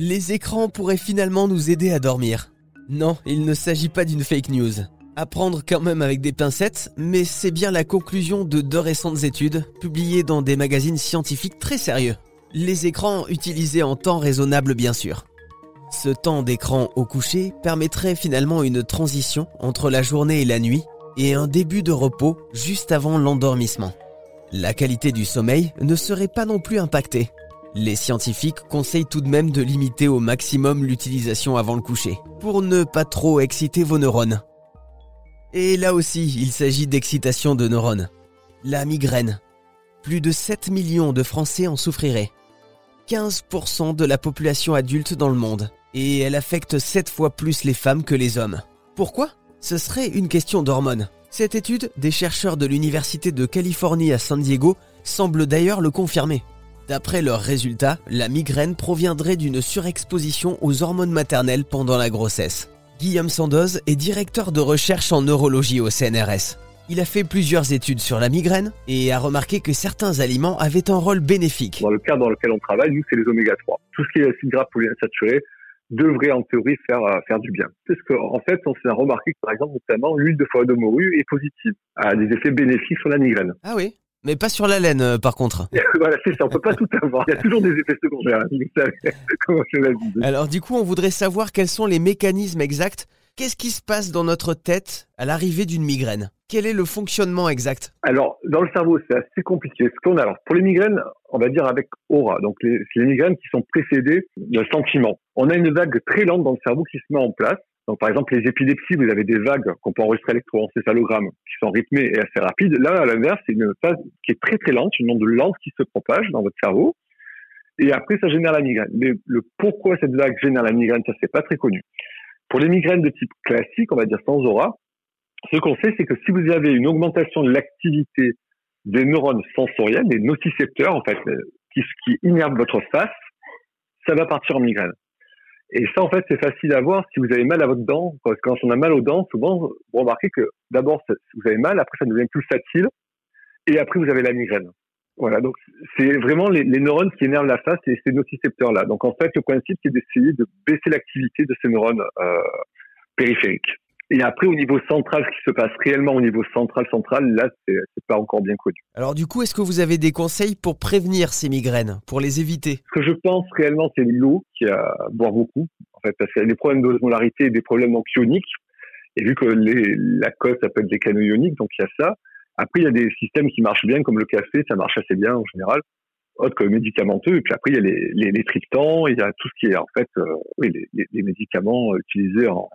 Les écrans pourraient finalement nous aider à dormir. Non, il ne s'agit pas d'une fake news. À prendre quand même avec des pincettes, mais c'est bien la conclusion de deux récentes études publiées dans des magazines scientifiques très sérieux. Les écrans utilisés en temps raisonnable bien sûr. Ce temps d'écran au coucher permettrait finalement une transition entre la journée et la nuit et un début de repos juste avant l'endormissement. La qualité du sommeil ne serait pas non plus impactée. Les scientifiques conseillent tout de même de limiter au maximum l'utilisation avant le coucher, pour ne pas trop exciter vos neurones. Et là aussi, il s'agit d'excitation de neurones. La migraine. Plus de 7 millions de Français en souffriraient. 15% de la population adulte dans le monde. Et elle affecte 7 fois plus les femmes que les hommes. Pourquoi? Ce serait une question d'hormones. Cette étude des chercheurs de l'Université de Californie à San Diego semble d'ailleurs le confirmer. D'après leurs résultats, la migraine proviendrait d'une surexposition aux hormones maternelles pendant la grossesse. Guillaume Sandoz est directeur de recherche en neurologie au CNRS. Il a fait plusieurs études sur la migraine et a remarqué que certains aliments avaient un rôle bénéfique. Dans le cas dans lequel on travaille, nous, c'est les oméga 3. Tout ce qui est acide gras polyinsaturé devrait en théorie faire euh, faire du bien. Parce qu'en en fait, on s'est remarqué que par exemple, notamment l'huile de foie de morue est positive, a des effets bénéfiques sur la migraine. Ah oui mais pas sur la laine, euh, par contre. voilà, c'est ça, on peut pas tout avoir. Il y a toujours des effets secondaires. comment je Alors, du coup, on voudrait savoir quels sont les mécanismes exacts. Qu'est-ce qui se passe dans notre tête à l'arrivée d'une migraine? Quel est le fonctionnement exact? Alors, dans le cerveau, c'est assez compliqué. Ce qu'on a, alors, pour les migraines, on va dire avec aura. Donc, les, les migraines qui sont précédées d'un sentiment. On a une vague très lente dans le cerveau qui se met en place donc, par exemple, les épilepsies, vous avez des vagues qu'on peut enregistrer électroencéphalogramme qui sont rythmées et assez rapides. Là, à l'inverse, c'est une phase qui est très très lente, une onde lente qui se propage dans votre cerveau. Et après, ça génère la migraine. Mais le pourquoi cette vague génère la migraine, ça c'est pas très connu. Pour les migraines de type classique, on va dire sans aura, ce qu'on sait, c'est que si vous avez une augmentation de l'activité des neurones sensoriels, des nocicepteurs, en fait, euh, qui, qui innervent votre face, ça va partir en migraine. Et ça, en fait, c'est facile à voir si vous avez mal à votre dent. Quand on a mal aux dents, souvent, vous remarquez que d'abord, vous avez mal, après, ça devient plus facile, et après, vous avez la migraine. Voilà, donc c'est vraiment les, neurones qui énervent la face et ces nocicepteurs-là. Donc en fait, le principe, c'est d'essayer de baisser l'activité de ces neurones euh, périphériques. Et après, au niveau central, ce qui se passe réellement au niveau central, central, là, c'est pas encore bien connu. Alors du coup, est-ce que vous avez des conseils pour prévenir ces migraines, pour les éviter? Ce que je pense réellement, c'est l'eau qui a boire beaucoup, en fait, parce qu'il y a des problèmes d'osmolarité et des problèmes anxioniques. Et vu que les, la cause, ça peut être des canaux ioniques, donc il y a ça. Après, il y a des systèmes qui marchent bien, comme le café, ça marche assez bien en général, autre que médicamenteux. Et puis après, il y a les, les, les triptans, il y a tout ce qui est en fait, euh, oui, les, les médicaments utilisés en,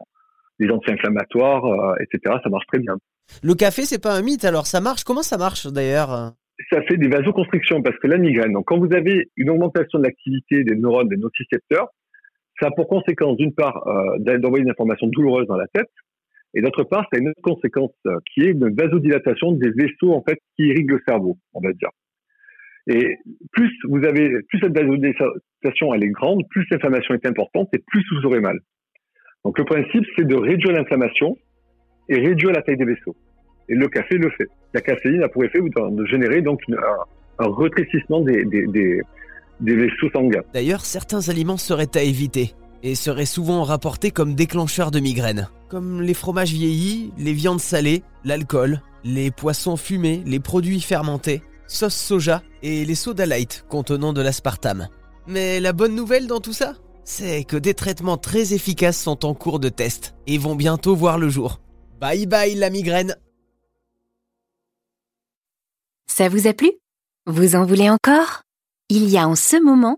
les anti-inflammatoires, euh, etc. Ça marche très bien. Le café, c'est pas un mythe, alors ça marche? Comment ça marche d'ailleurs? Ça fait des vasoconstrictions parce que la migraine, donc quand vous avez une augmentation de l'activité des neurones, des nocicepteurs, ça a pour conséquence d'une part euh, d'envoyer une information douloureuse dans la tête, et d'autre part, ça a une autre conséquence euh, qui est une vasodilatation des vaisseaux en fait qui irriguent le cerveau, on va dire. Et plus vous avez, plus cette vasodilatation elle est grande, plus l'inflammation est importante et plus vous aurez mal. Donc le principe, c'est de réduire l'inflammation et réduire la taille des vaisseaux. Et le café le fait. La caféine a pour effet de générer donc un, des, des vaisseaux sanguins. D'ailleurs, certains aliments seraient à éviter et seraient souvent rapportés comme déclencheurs de migraines, comme les fromages vieillis, les viandes salées, l'alcool, les poissons fumés, les produits fermentés, sauce soja et les soda light contenant de l'aspartame. Mais la bonne nouvelle dans tout ça c'est que des traitements très efficaces sont en cours de test et vont bientôt voir le jour. Bye bye la migraine Ça vous a plu? Vous en voulez encore? Il y a en ce moment